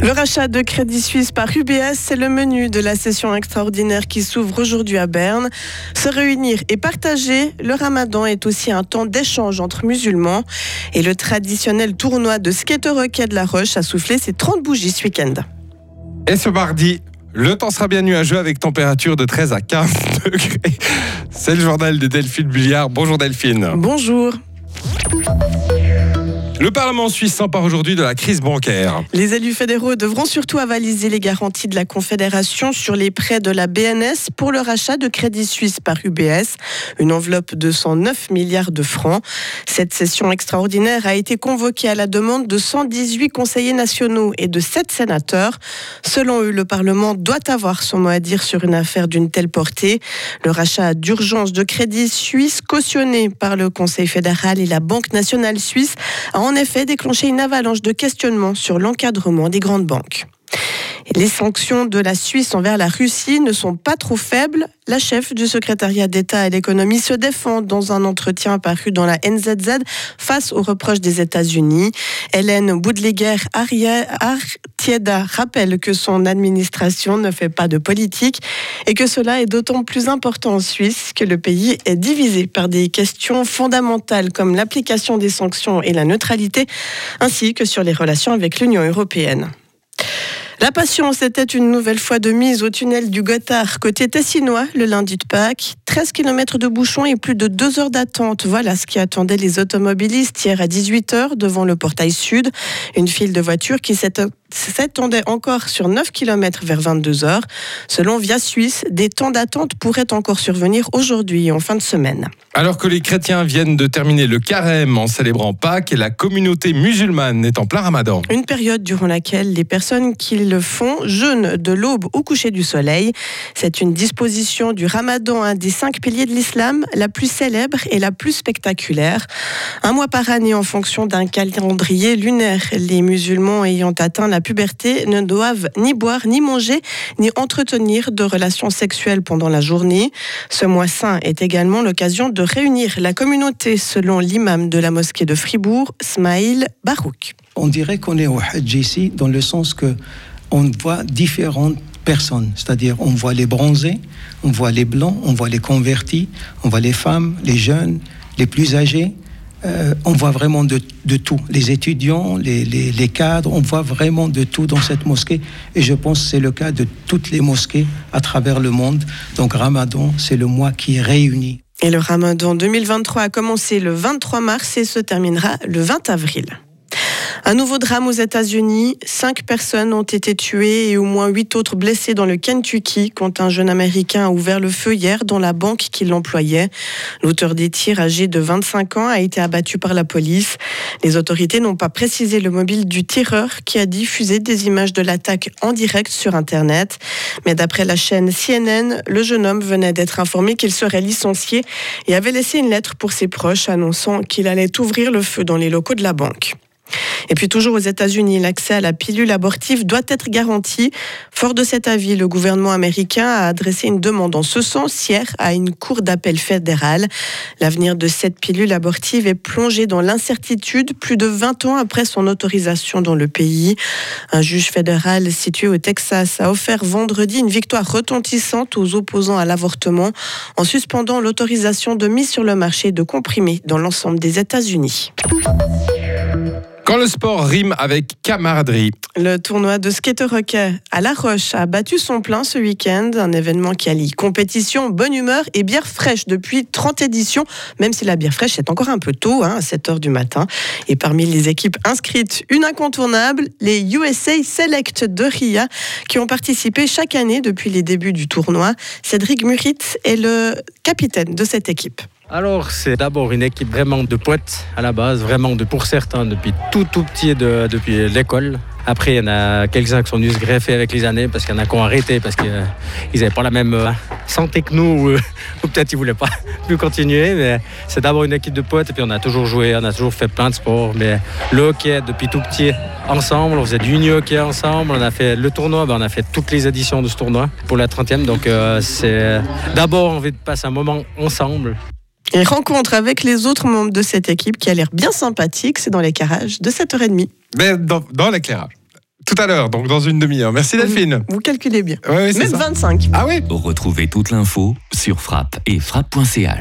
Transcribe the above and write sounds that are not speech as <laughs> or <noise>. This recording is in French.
Le rachat de Crédit Suisse par UBS, c'est le menu de la session extraordinaire qui s'ouvre aujourd'hui à Berne. Se réunir et partager, le ramadan est aussi un temps d'échange entre musulmans. Et le traditionnel tournoi de skater hockey de la Roche a soufflé ses 30 bougies ce week-end. Et ce mardi, le temps sera bien nuageux avec température de 13 à 15 <laughs> degrés. C'est le journal de Delphine Bulliard. Bonjour Delphine. Bonjour. Le Parlement suisse s'empare aujourd'hui de la crise bancaire. Les élus fédéraux devront surtout avaliser les garanties de la Confédération sur les prêts de la BNS pour le rachat de Crédit Suisse par UBS, une enveloppe de 109 milliards de francs. Cette session extraordinaire a été convoquée à la demande de 118 conseillers nationaux et de 7 sénateurs. Selon eux, le Parlement doit avoir son mot à dire sur une affaire d'une telle portée. Le rachat d'urgence de Crédit Suisse, cautionné par le Conseil fédéral et la Banque nationale suisse, a en effet déclenché une avalanche de questionnements sur l'encadrement des grandes banques. Les sanctions de la Suisse envers la Russie ne sont pas trop faibles. La chef du secrétariat d'État à l'économie se défend dans un entretien paru dans la NZZ face aux reproches des États-Unis. Hélène Boudleger Artieda rappelle que son administration ne fait pas de politique et que cela est d'autant plus important en Suisse que le pays est divisé par des questions fondamentales comme l'application des sanctions et la neutralité, ainsi que sur les relations avec l'Union européenne. La patience était une nouvelle fois de mise au tunnel du Gothard côté tessinois le lundi de Pâques. 13 km de bouchons et plus de 2 heures d'attente. Voilà ce qui attendait les automobilistes hier à 18h devant le portail sud. Une file de voitures qui s'étendait encore sur 9 km vers 22 heures. Selon Via Suisse, des temps d'attente pourraient encore survenir aujourd'hui en fin de semaine. Alors que les chrétiens viennent de terminer le carême en célébrant Pâques et la communauté musulmane est en plein ramadan. Une période durant laquelle les personnes qui le font jeûnent de l'aube au coucher du soleil. C'est une disposition du ramadan, un des cinq piliers de l'islam, la plus célèbre et la plus spectaculaire. Un mois par année en fonction d'un calendrier lunaire. Les musulmans ayant atteint la puberté ne doivent ni boire, ni manger, ni entretenir de relations sexuelles pendant la journée. Ce mois saint est également l'occasion de réunir la communauté selon l'imam de la mosquée de Fribourg, Smaïl Barouk. On dirait qu'on est au Hajj ici dans le sens que on voit différentes personnes, c'est-à-dire on voit les bronzés, on voit les blancs, on voit les convertis, on voit les femmes, les jeunes, les plus âgés. Euh, on voit vraiment de, tout, les étudiants, les, les, cadres, on voit vraiment de tout dans cette mosquée. Et je pense que c'est le cas de toutes les mosquées à travers le monde. Donc Ramadan, c'est le mois qui réunit. Et le Ramadan 2023 a commencé le 23 mars et se terminera le 20 avril. Un nouveau drame aux États-Unis. Cinq personnes ont été tuées et au moins huit autres blessées dans le Kentucky quand un jeune Américain a ouvert le feu hier dans la banque qui l'employait. L'auteur des tirs, âgé de 25 ans, a été abattu par la police. Les autorités n'ont pas précisé le mobile du tireur qui a diffusé des images de l'attaque en direct sur Internet. Mais d'après la chaîne CNN, le jeune homme venait d'être informé qu'il serait licencié et avait laissé une lettre pour ses proches annonçant qu'il allait ouvrir le feu dans les locaux de la banque. Et puis toujours aux États-Unis, l'accès à la pilule abortive doit être garanti. Fort de cet avis, le gouvernement américain a adressé une demande en ce sens hier à une cour d'appel fédérale. L'avenir de cette pilule abortive est plongé dans l'incertitude plus de 20 ans après son autorisation dans le pays. Un juge fédéral situé au Texas a offert vendredi une victoire retentissante aux opposants à l'avortement en suspendant l'autorisation de mise sur le marché de comprimés dans l'ensemble des États-Unis. Quand le sport rime avec camaraderie. Le tournoi de skate hockey à La Roche a battu son plein ce week-end. Un événement qui allie compétition, bonne humeur et bière fraîche depuis 30 éditions, même si la bière fraîche est encore un peu tôt, hein, à 7 h du matin. Et parmi les équipes inscrites, une incontournable, les USA Select de RIA, qui ont participé chaque année depuis les débuts du tournoi. Cédric Murit est le capitaine de cette équipe. Alors, c'est d'abord une équipe vraiment de poètes à la base, vraiment de pour certains depuis tout tout petit, depuis l'école Après, il y en a quelques-uns qui sont venus se greffer avec les années parce qu'il y en a qui ont arrêté parce qu'ils n'avaient pas la même euh, santé que nous ou, <laughs> ou peut-être ils voulaient pas <laughs> plus continuer. Mais c'est d'abord une équipe de potes et puis on a toujours joué, on a toujours fait plein de sports. Mais le hockey, depuis tout petit, ensemble, on faisait du uni hockey ensemble, on a fait le tournoi, ben, on a fait toutes les éditions de ce tournoi pour la 30e. Donc euh, c'est d'abord envie de passer un moment ensemble. Et rencontre avec les autres membres de cette équipe qui a l'air bien sympathique, c'est dans les carages de 7h30. Mais dans, dans l'éclairage. Tout à l'heure, donc dans une demi-heure. Merci Delphine. Vous calculez bien. Ouais, ouais, c'est Même ça. 25. Ah oui Retrouvez toute l'info sur frappe et frappe.ch.